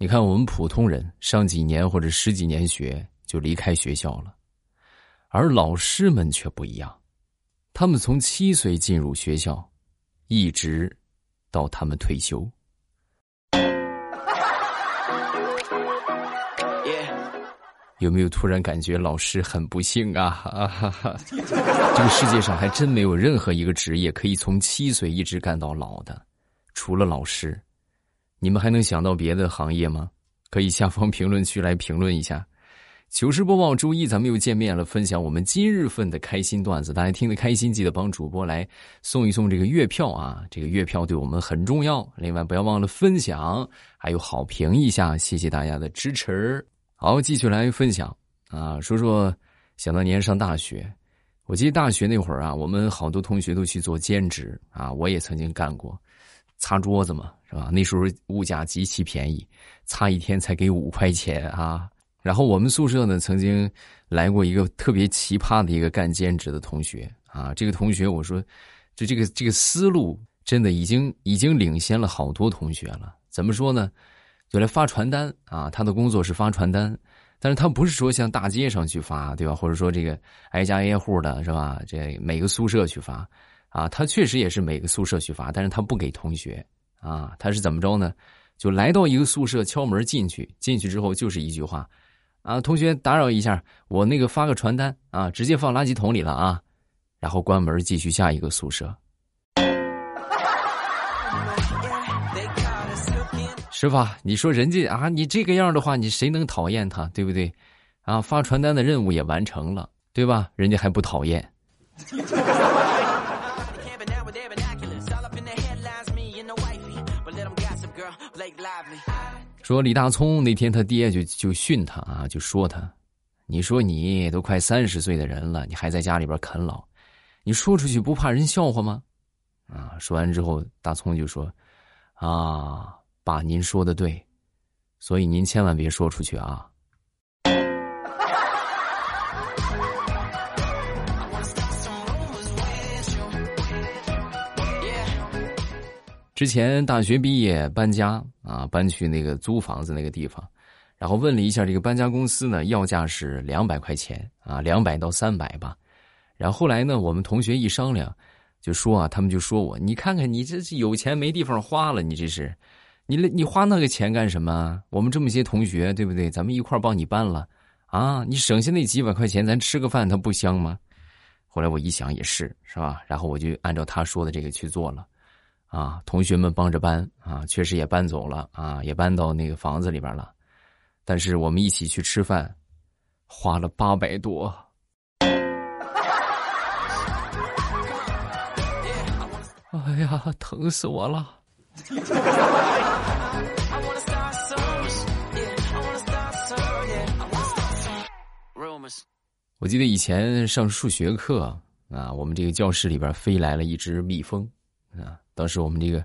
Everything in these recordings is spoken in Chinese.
你看，我们普通人上几年或者十几年学就离开学校了，而老师们却不一样，他们从七岁进入学校，一直到他们退休。有没有突然感觉老师很不幸啊？啊哈哈！这个世界上还真没有任何一个职业可以从七岁一直干到老的，除了老师。你们还能想到别的行业吗？可以下方评论区来评论一下。糗事播报，周一咱们又见面了，分享我们今日份的开心段子。大家听得开心，记得帮主播来送一送这个月票啊！这个月票对我们很重要。另外，不要忘了分享，还有好评一下，谢谢大家的支持。好，继续来分享啊，说说想当年上大学，我记得大学那会儿啊，我们好多同学都去做兼职啊，我也曾经干过。擦桌子嘛，是吧？那时候物价极其便宜，擦一天才给五块钱啊。然后我们宿舍呢，曾经来过一个特别奇葩的一个干兼职的同学啊。这个同学，我说，就这个这个思路，真的已经已经领先了好多同学了。怎么说呢？就来发传单啊。他的工作是发传单，但是他不是说像大街上去发，对吧？或者说这个挨家挨户的，是吧？这每个宿舍去发。啊，他确实也是每个宿舍去发，但是他不给同学啊。他是怎么着呢？就来到一个宿舍敲门进去，进去之后就是一句话：“啊，同学打扰一下，我那个发个传单啊，直接放垃圾桶里了啊。”然后关门继续下一个宿舍。师傅，你说人家啊，你这个样的话，你谁能讨厌他，对不对？啊，发传单的任务也完成了，对吧？人家还不讨厌。说李大聪那天他爹就就训他啊，就说他，你说你都快三十岁的人了，你还在家里边啃老，你说出去不怕人笑话吗？啊，说完之后，大聪就说，啊，爸您说的对，所以您千万别说出去啊。之前大学毕业搬家啊，搬去那个租房子那个地方，然后问了一下这个搬家公司呢，要价是两百块钱啊，两百到三百吧。然后后来呢，我们同学一商量，就说啊，他们就说我，你看看你这是有钱没地方花了，你这是，你你花那个钱干什么？我们这么些同学，对不对？咱们一块帮你搬了啊，你省下那几百块钱，咱吃个饭，它不香吗？后来我一想也是，是吧？然后我就按照他说的这个去做了。啊，同学们帮着搬确实也搬走了啊，也搬到那个房子里边了。但是我们一起去吃饭，花了八百多。哎呀，疼死我了！我记得以前上数学课啊，我们这个教室里边飞来了一只蜜蜂啊。当时我们这个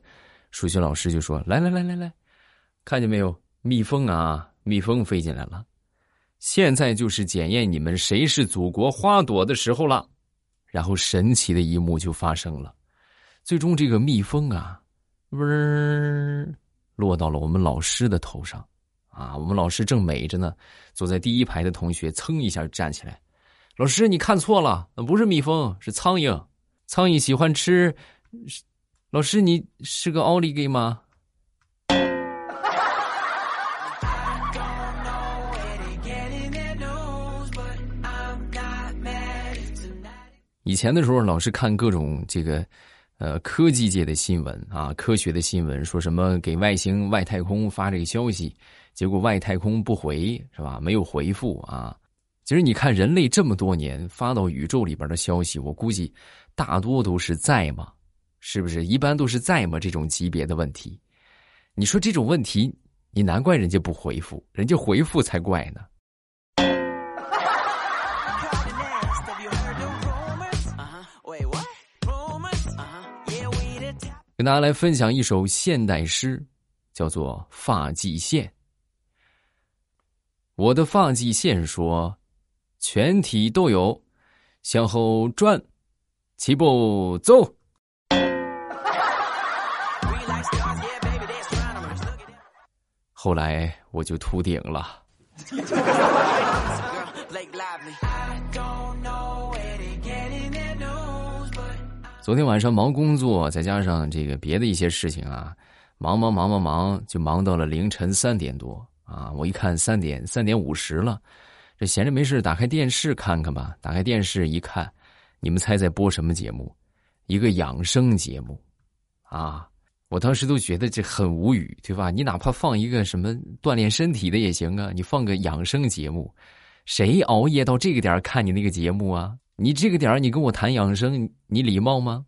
数学老师就说：“来来来来来，看见没有？蜜蜂啊，蜜蜂飞进来了。现在就是检验你们谁是祖国花朵的时候了。”然后神奇的一幕就发生了，最终这个蜜蜂啊，嗡落到了我们老师的头上。啊，我们老师正美着呢，坐在第一排的同学噌一下站起来：“老师，你看错了，不是蜜蜂，是苍蝇。苍蝇喜欢吃。”老师，你是个奥利给吗？以前的时候，老是看各种这个，呃，科技界的新闻啊，科学的新闻，说什么给外星外太空发这个消息，结果外太空不回，是吧？没有回复啊。其实你看，人类这么多年发到宇宙里边的消息，我估计大多都是在嘛？是不是一般都是在吗？这种级别的问题，你说这种问题，你难怪人家不回复，人家回复才怪呢。跟大家来分享一首现代诗，叫做《发际线》。我的发际线说，全体都有，向后转，齐步走。后来我就秃顶了。昨天晚上忙工作，再加上这个别的一些事情啊，忙忙忙忙忙，就忙到了凌晨三点多啊！我一看三点三点五十了，这闲着没事打开电视看看吧。打开电视一看，你们猜在播什么节目？一个养生节目，啊！我当时都觉得这很无语，对吧？你哪怕放一个什么锻炼身体的也行啊，你放个养生节目，谁熬夜到这个点看你那个节目啊？你这个点你跟我谈养生，你礼貌吗？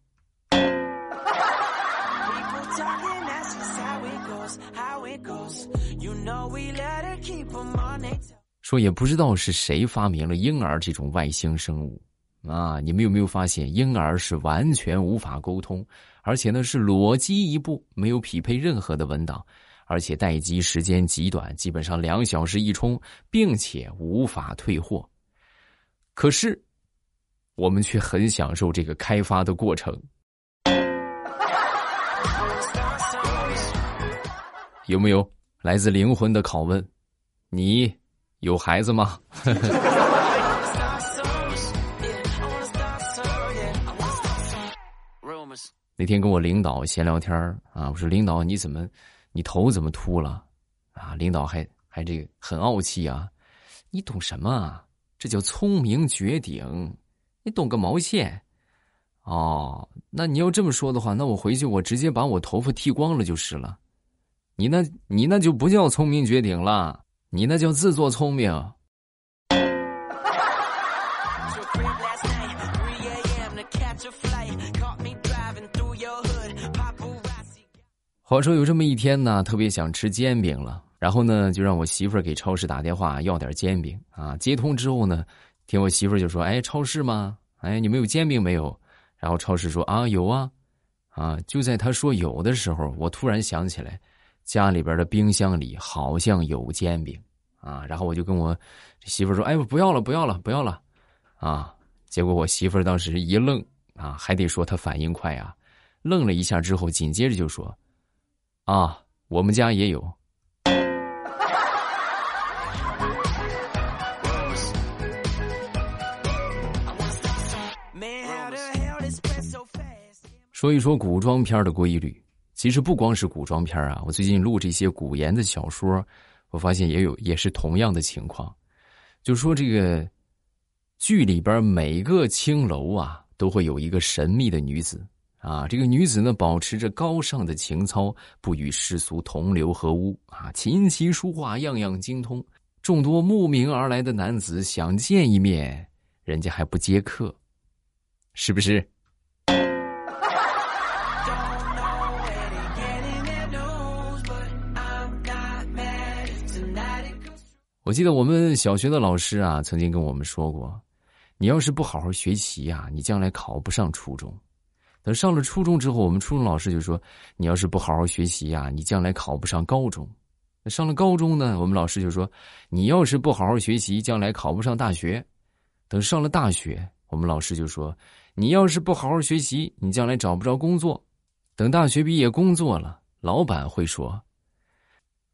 说也不知道是谁发明了婴儿这种外星生物。啊，你们有没有发现，婴儿是完全无法沟通，而且呢是裸机一部，没有匹配任何的文档，而且待机时间极短，基本上两小时一充，并且无法退货。可是，我们却很享受这个开发的过程。有没有来自灵魂的拷问？你有孩子吗？那天跟我领导闲聊天啊，我说领导你怎么，你头怎么秃了？啊，领导还还这个很傲气啊，你懂什么啊？这叫聪明绝顶，你懂个毛线？哦，那你要这么说的话，那我回去我直接把我头发剃光了就是了。你那，你那就不叫聪明绝顶了，你那叫自作聪明。话说有这么一天呢，特别想吃煎饼了，然后呢，就让我媳妇儿给超市打电话要点煎饼啊。接通之后呢，听我媳妇儿就说：“哎，超市吗？哎，你们有煎饼没有？”然后超市说：“啊，有啊。”啊，就在他说有的时候，我突然想起来，家里边的冰箱里好像有煎饼啊。然后我就跟我媳妇儿说：“哎，不要了，不要了，不要了。”啊，结果我媳妇儿当时一愣啊，还得说她反应快啊，愣了一下之后，紧接着就说。啊，我们家也有。说一说古装片的规律，其实不光是古装片啊，我最近录这些古言的小说，我发现也有也是同样的情况，就说这个剧里边每个青楼啊，都会有一个神秘的女子。啊，这个女子呢，保持着高尚的情操，不与世俗同流合污啊，琴棋书画样样精通。众多慕名而来的男子想见一面，人家还不接客，是不是？我记得我们小学的老师啊，曾经跟我们说过，你要是不好好学习呀，你将来考不上初中。等上了初中之后，我们初中老师就说：“你要是不好好学习呀，你将来考不上高中。”上了高中呢，我们老师就说：“你要是不好好学习，将来考不上大学。”等上了大学，我们老师就说：“你要是不好好学习，你将来找不着工作。”等大学毕业工作了，老板会说：“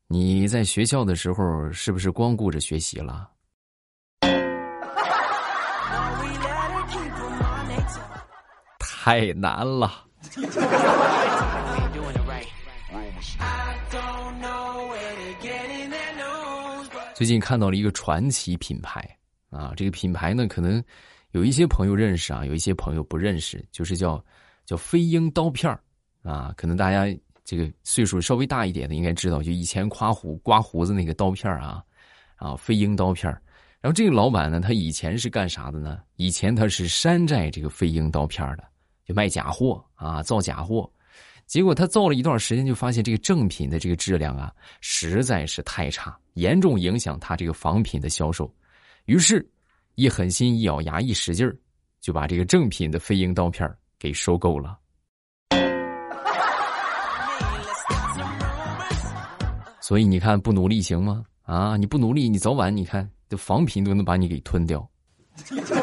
你在学校的时候是不是光顾着学习了？”太难了。最近看到了一个传奇品牌啊，这个品牌呢，可能有一些朋友认识啊，有一些朋友不认识，就是叫叫飞鹰刀片啊，可能大家这个岁数稍微大一点的应该知道，就以前刮胡刮胡子那个刀片啊，啊，飞鹰刀片然后这个老板呢，他以前是干啥的呢？以前他是山寨这个飞鹰刀片的。就卖假货啊，造假货，结果他造了一段时间，就发现这个正品的这个质量啊，实在是太差，严重影响他这个仿品的销售。于是，一狠心，一咬牙，一使劲儿，就把这个正品的飞鹰刀片给收购了。所以你看，不努力行吗？啊，你不努力，你早晚你看，这仿品都能把你给吞掉。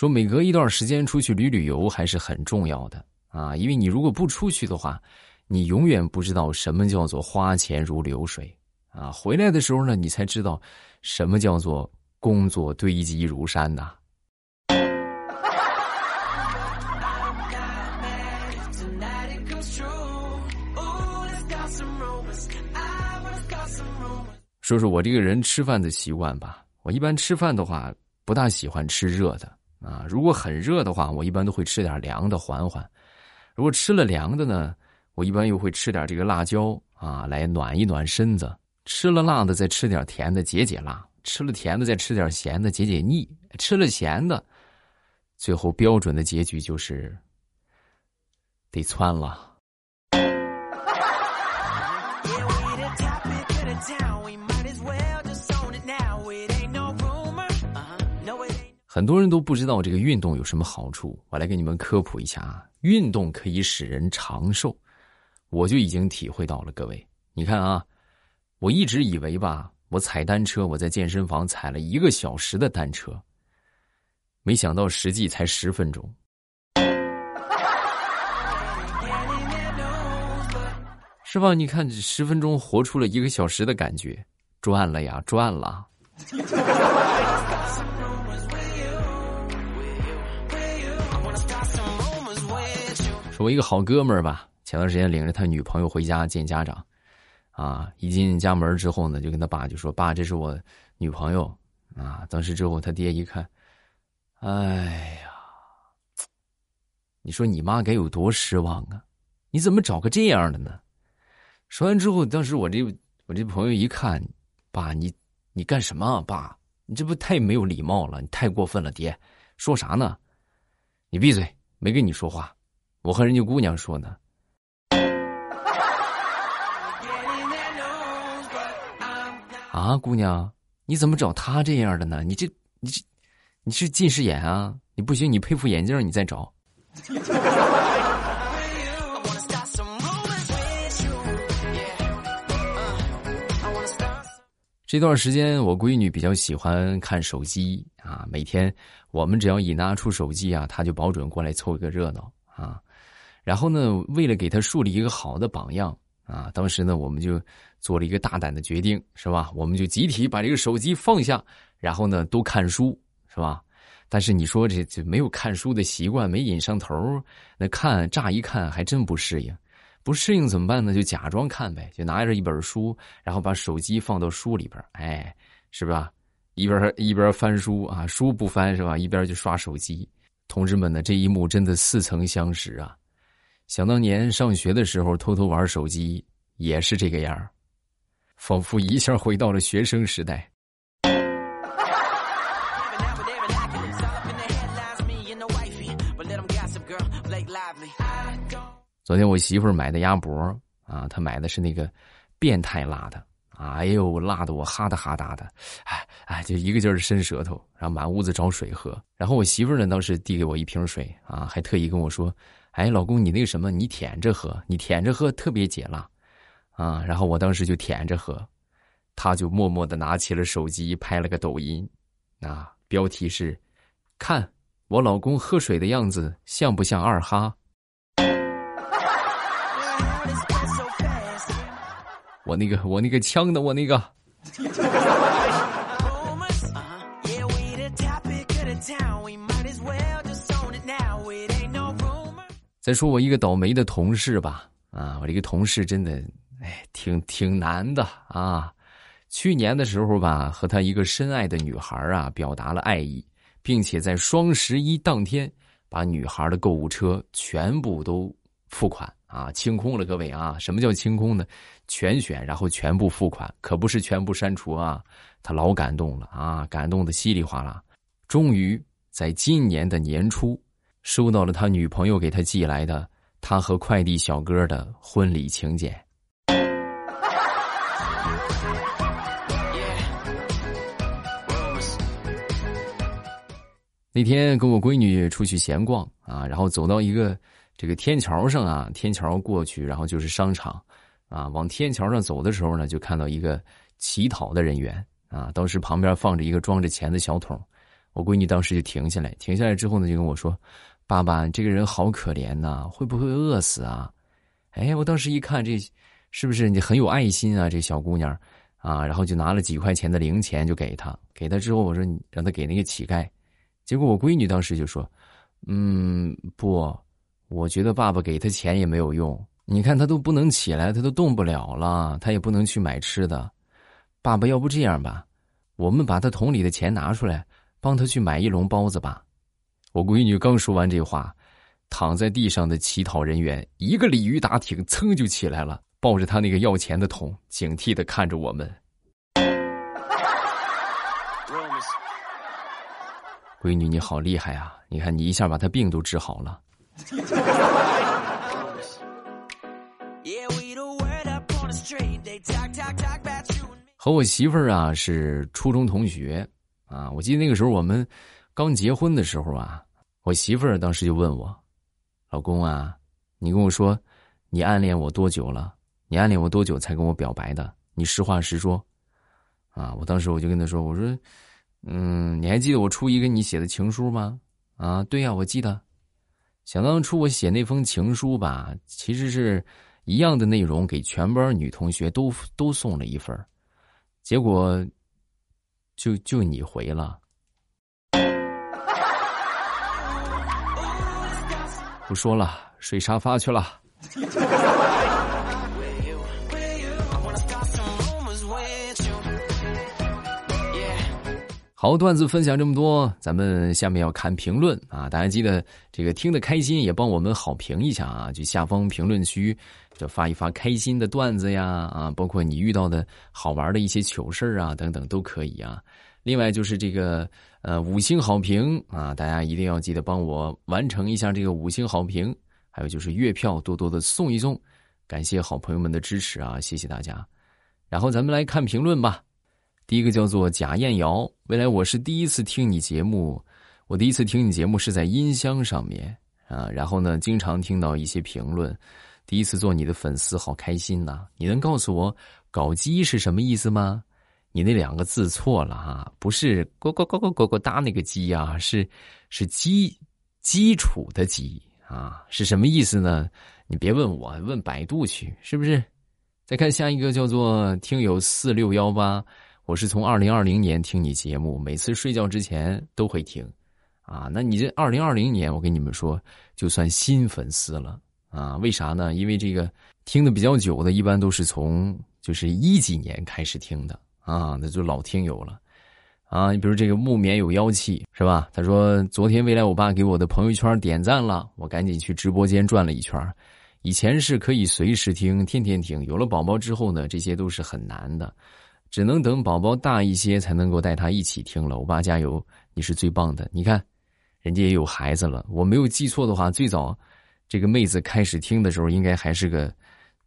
说每隔一段时间出去旅旅游还是很重要的啊，因为你如果不出去的话，你永远不知道什么叫做花钱如流水啊。回来的时候呢，你才知道什么叫做工作堆积如山呐。说说我这个人吃饭的习惯吧。我一般吃饭的话，不大喜欢吃热的啊。如果很热的话，我一般都会吃点凉的缓缓。如果吃了凉的呢，我一般又会吃点这个辣椒啊，来暖一暖身子。吃了辣的，再吃点甜的解解辣；吃了甜的，再吃点咸的解解腻；吃了咸的，最后标准的结局就是得窜了。很多人都不知道这个运动有什么好处，我来给你们科普一下啊！运动可以使人长寿，我就已经体会到了。各位，你看啊，我一直以为吧，我踩单车，我在健身房踩了一个小时的单车，没想到实际才十分钟，是吧？你看这十分钟活出了一个小时的感觉，赚了呀，赚了。我一个好哥们儿吧，前段时间领着他女朋友回家见家长，啊，一进家门之后呢，就跟他爸就说：“爸，这是我女朋友。”啊，当时之后他爹一看，哎呀，你说你妈该有多失望啊？你怎么找个这样的呢？说完之后，当时我这我这朋友一看，爸，你你干什么？啊爸，你这不太没有礼貌了，你太过分了，爹，说啥呢？你闭嘴，没跟你说话。我和人家姑娘说呢。啊，姑娘，你怎么找他这样的呢？你这，你这，你是近视眼啊？你不行，你配副眼镜，你再找。这段时间，我闺女比较喜欢看手机啊，每天我们只要一拿出手机啊，她就保准过来凑一个热闹啊。然后呢，为了给他树立一个好的榜样啊，当时呢，我们就做了一个大胆的决定，是吧？我们就集体把这个手机放下，然后呢，都看书，是吧？但是你说这这没有看书的习惯，没引上头，那看乍一看还真不适应，不适应怎么办呢？就假装看呗，就拿着一本书，然后把手机放到书里边，哎，是吧？一边一边翻书啊，书不翻是吧？一边就刷手机。同志们呢，这一幕真的似曾相识啊！想当年上学的时候，偷偷玩手机也是这个样儿仿佛一下回到了学生时代。昨天我媳妇儿买的鸭脖啊，她买的是那个变态辣的，哎呦，辣的我哈哒哈哒的，哎哎，就一个劲儿伸舌头，然后满屋子找水喝。然后我媳妇儿呢，当时递给我一瓶水啊，还特意跟我说。哎，老公，你那个什么，你舔着喝，你舔着喝特别解辣，啊！然后我当时就舔着喝，他就默默的拿起了手机拍了个抖音，啊，标题是“看我老公喝水的样子像不像二哈”，我那个我那个枪的我那个。再说我一个倒霉的同事吧，啊，我这个同事真的，哎，挺挺难的啊。去年的时候吧，和他一个深爱的女孩啊，表达了爱意，并且在双十一当天，把女孩的购物车全部都付款啊，清空了。各位啊，什么叫清空呢？全选，然后全部付款，可不是全部删除啊。他老感动了啊，感动的稀里哗啦。终于在今年的年初。收到了他女朋友给他寄来的他和快递小哥的婚礼请柬。那天跟我闺女出去闲逛啊，然后走到一个这个天桥上啊，天桥过去，然后就是商场啊。往天桥上走的时候呢，就看到一个乞讨的人员啊。当时旁边放着一个装着钱的小桶，我闺女当时就停下来，停下来之后呢，就跟我说：“爸爸，这个人好可怜呐，会不会饿死啊？”哎，我当时一看，这是不是你很有爱心啊？这小姑娘啊，然后就拿了几块钱的零钱就给她，给她之后我说：“你让她给那个乞丐。”结果我闺女当时就说：“嗯，不，我觉得爸爸给他钱也没有用。你看他都不能起来，他都动不了了，他也不能去买吃的。爸爸，要不这样吧，我们把他桶里的钱拿出来。”帮他去买一笼包子吧。我闺女刚说完这话，躺在地上的乞讨人员一个鲤鱼打挺，噌就起来了，抱着他那个要钱的桶，警惕的看着我们。闺女，你好厉害啊！你看，你一下把他病都治好了。和我媳妇儿啊是初中同学。啊，我记得那个时候我们刚结婚的时候啊，我媳妇儿当时就问我：“老公啊，你跟我说，你暗恋我多久了？你暗恋我多久才跟我表白的？你实话实说。”啊，我当时我就跟她说：“我说，嗯，你还记得我初一跟你写的情书吗？啊，对呀，我记得。想当初我写那封情书吧，其实是一样的内容，给全班女同学都都送了一份结果。”就就你回了，不说了，睡沙发去了。好段子分享这么多，咱们下面要看评论啊！大家记得这个听得开心，也帮我们好评一下啊！就下方评论区，就发一发开心的段子呀啊，包括你遇到的好玩的一些糗事啊等等都可以啊。另外就是这个呃五星好评啊，大家一定要记得帮我完成一下这个五星好评。还有就是月票多多的送一送，感谢好朋友们的支持啊！谢谢大家。然后咱们来看评论吧。第一个叫做贾艳瑶，未来我是第一次听你节目，我第一次听你节目是在音箱上面啊，然后呢，经常听到一些评论，第一次做你的粉丝，好开心呐！你能告诉我“搞基”是什么意思吗？你那两个字错了哈，不是“呱呱呱呱呱呱哒”那个“鸡”啊，是是基基础的“基”啊，是什么意思呢？你别问我，问百度去，是不是？再看下一个叫做听友四六幺八。我是从二零二零年听你节目，每次睡觉之前都会听，啊，那你这二零二零年，我跟你们说，就算新粉丝了啊？为啥呢？因为这个听的比较久的，一般都是从就是一几年开始听的啊，那就老听友了啊。你比如这个木棉有妖气是吧？他说昨天未来我爸给我的朋友圈点赞了，我赶紧去直播间转了一圈。以前是可以随时听，天天听，有了宝宝之后呢，这些都是很难的。只能等宝宝大一些才能够带他一起听了。我爸加油，你是最棒的。你看，人家也有孩子了。我没有记错的话，最早这个妹子开始听的时候，应该还是个，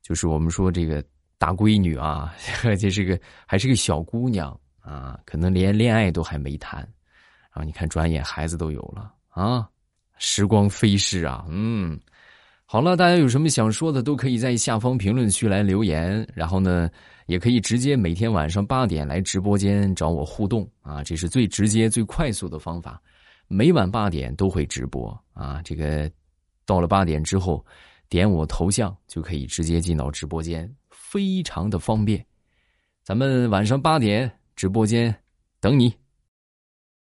就是我们说这个大闺女啊，这是个还是个小姑娘啊，可能连恋爱都还没谈。然后你看，转眼孩子都有了啊，时光飞逝啊，嗯。好了，大家有什么想说的，都可以在下方评论区来留言。然后呢，也可以直接每天晚上八点来直播间找我互动啊，这是最直接、最快速的方法。每晚八点都会直播啊，这个到了八点之后，点我头像就可以直接进到直播间，非常的方便。咱们晚上八点直播间等你。